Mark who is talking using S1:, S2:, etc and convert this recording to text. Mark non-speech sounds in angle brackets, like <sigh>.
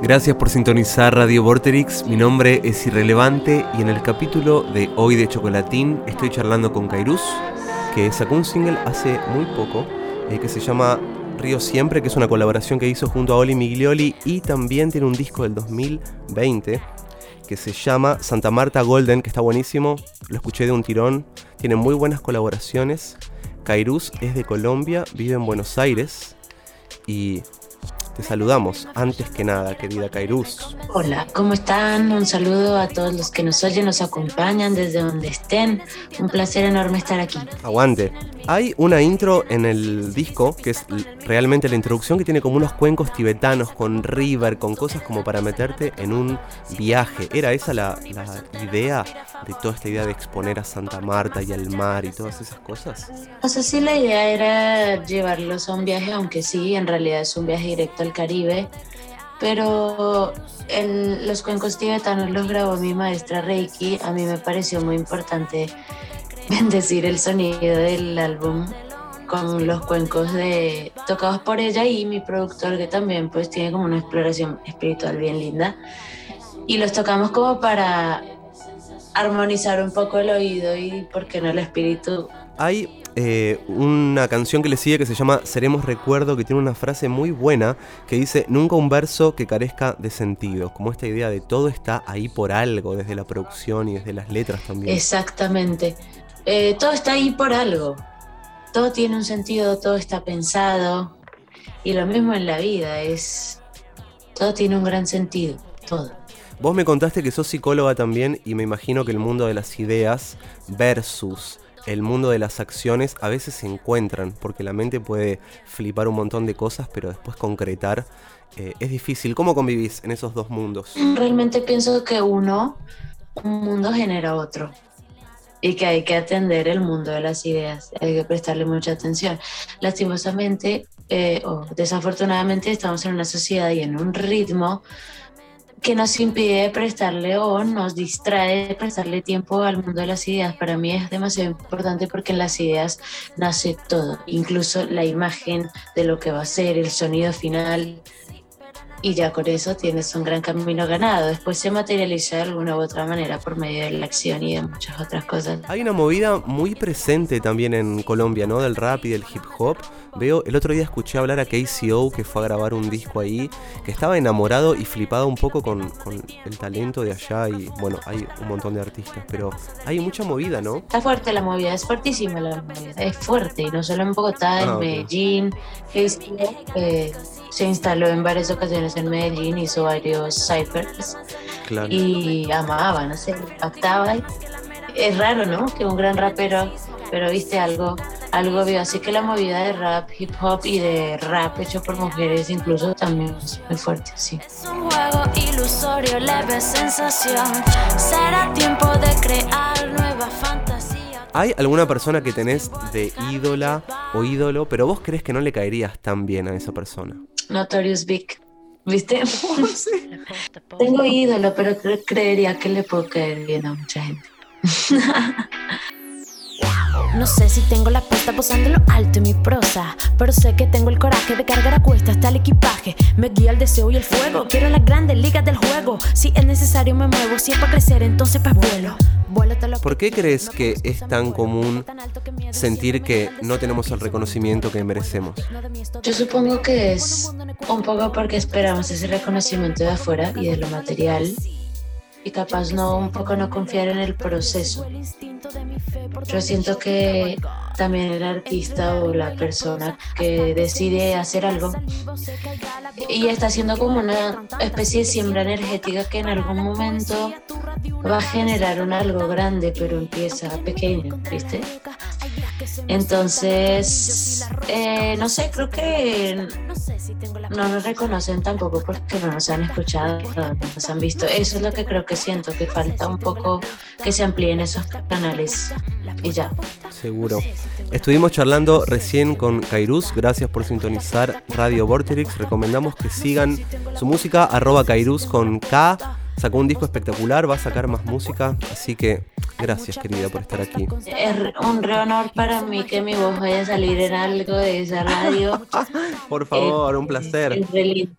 S1: Gracias por sintonizar Radio Vorterix. Mi nombre es Irrelevante y en el capítulo de hoy de Chocolatín estoy charlando con Kairus, que sacó un single hace muy poco eh, que se llama Río Siempre, que es una colaboración que hizo junto a Oli Miglioli y también tiene un disco del 2020 que se llama Santa Marta Golden, que está buenísimo. Lo escuché de un tirón. Tiene muy buenas colaboraciones. Kairus es de Colombia, vive en Buenos Aires y te saludamos antes que nada, querida Kairus.
S2: Hola, ¿cómo están? Un saludo a todos los que nos oyen, nos acompañan desde donde estén. Un placer enorme estar aquí.
S1: Aguante. Hay una intro en el disco que es realmente la introducción que tiene como unos cuencos tibetanos con river, con cosas como para meterte en un viaje. ¿Era esa la, la idea de toda esta idea de exponer a Santa Marta y al mar y todas esas cosas?
S2: O sea, sí la idea era llevarlos a un viaje, aunque sí, en realidad es un viaje directo Caribe. Pero en los cuencos tibetanos los grabó mi maestra Reiki. A mí me pareció muy importante <laughs> bendecir el sonido del álbum con los cuencos de tocados por ella y mi productor que también pues tiene como una exploración espiritual bien linda y los tocamos como para armonizar un poco el oído y por qué no el espíritu.
S1: Hay eh, una canción que le sigue que se llama Seremos Recuerdo, que tiene una frase muy buena que dice, nunca un verso que carezca de sentido, como esta idea de todo está ahí por algo, desde la producción y desde las letras también.
S2: Exactamente, eh, todo está ahí por algo, todo tiene un sentido, todo está pensado, y lo mismo en la vida, es, todo tiene un gran sentido, todo.
S1: Vos me contaste que sos psicóloga también y me imagino que el mundo de las ideas versus el mundo de las acciones a veces se encuentran, porque la mente puede flipar un montón de cosas, pero después concretar eh, es difícil. ¿Cómo convivís en esos dos mundos?
S2: Realmente pienso que uno, un mundo genera otro y que hay que atender el mundo de las ideas, hay que prestarle mucha atención. Lastimosamente eh, o desafortunadamente estamos en una sociedad y en un ritmo que nos impide prestarle o nos distrae de prestarle tiempo al mundo de las ideas. Para mí es demasiado importante porque en las ideas nace todo, incluso la imagen de lo que va a ser, el sonido final, y ya con eso tienes un gran camino ganado. Después se materializa de alguna u otra manera por medio de la acción y de muchas otras cosas.
S1: Hay una movida muy presente también en Colombia, ¿no? Del rap y del hip hop. Veo, el otro día escuché hablar a KCO que fue a grabar un disco ahí, que estaba enamorado y flipado un poco con, con el talento de allá y bueno, hay un montón de artistas, pero hay mucha movida, ¿no?
S2: Está fuerte la movida, es fuertísima la movida, es fuerte, y no solo en Bogotá, en ah, Medellín, KCO, eh, se instaló en varias ocasiones en Medellín, hizo varios ciphers y amaba, no sé, impactaba. Es raro, ¿no? Que un gran rapero, pero viste algo, algo vio. Así que la movida de rap, hip hop y de rap hecho por mujeres incluso también es muy fuerte, sí. Es un juego ilusorio, leve sensación. Será tiempo de crear nueva fantasía.
S1: ¿Hay alguna persona que tenés de ídola o ídolo, pero vos crees que no le caerías tan bien a esa persona?
S2: Notorious Big. ¿Viste? <laughs> Tengo ídolo, pero creería que le puedo caer bien a mucha gente.
S3: No sé si tengo la puesta posando lo alto en mi prosa, pero sé que tengo el coraje de cargar a cuesta hasta el equipaje. Me guía el deseo y el fuego. Quiero las grandes ligas del juego. Si es necesario me muevo, si es para crecer, entonces pues vuelo.
S1: ¿Por qué crees que es tan común sentir que no tenemos el reconocimiento que merecemos?
S2: Yo supongo que es un poco porque esperamos ese reconocimiento de afuera y de lo material y capaz no un poco no confiar en el proceso. Yo siento que también el artista o la persona que decide hacer algo y está haciendo como una especie de siembra energética que en algún momento va a generar un algo grande, pero empieza pequeño, ¿viste? Entonces, eh, no sé, creo que no nos reconocen tampoco porque no nos han escuchado, no nos han visto. Eso es lo que creo que siento, que falta un poco que se amplíen esos canales y ya.
S1: Seguro. Estuvimos charlando recién con Kairus, gracias por sintonizar Radio Vorterix. Recomendamos que sigan su música, arroba Kairus con K. Sacó un disco espectacular, va a sacar más música, así que gracias querida por estar aquí.
S2: Es un re honor para mí que mi voz vaya a salir en algo de esa radio. <laughs>
S1: por favor, un placer.
S2: Es re lindo.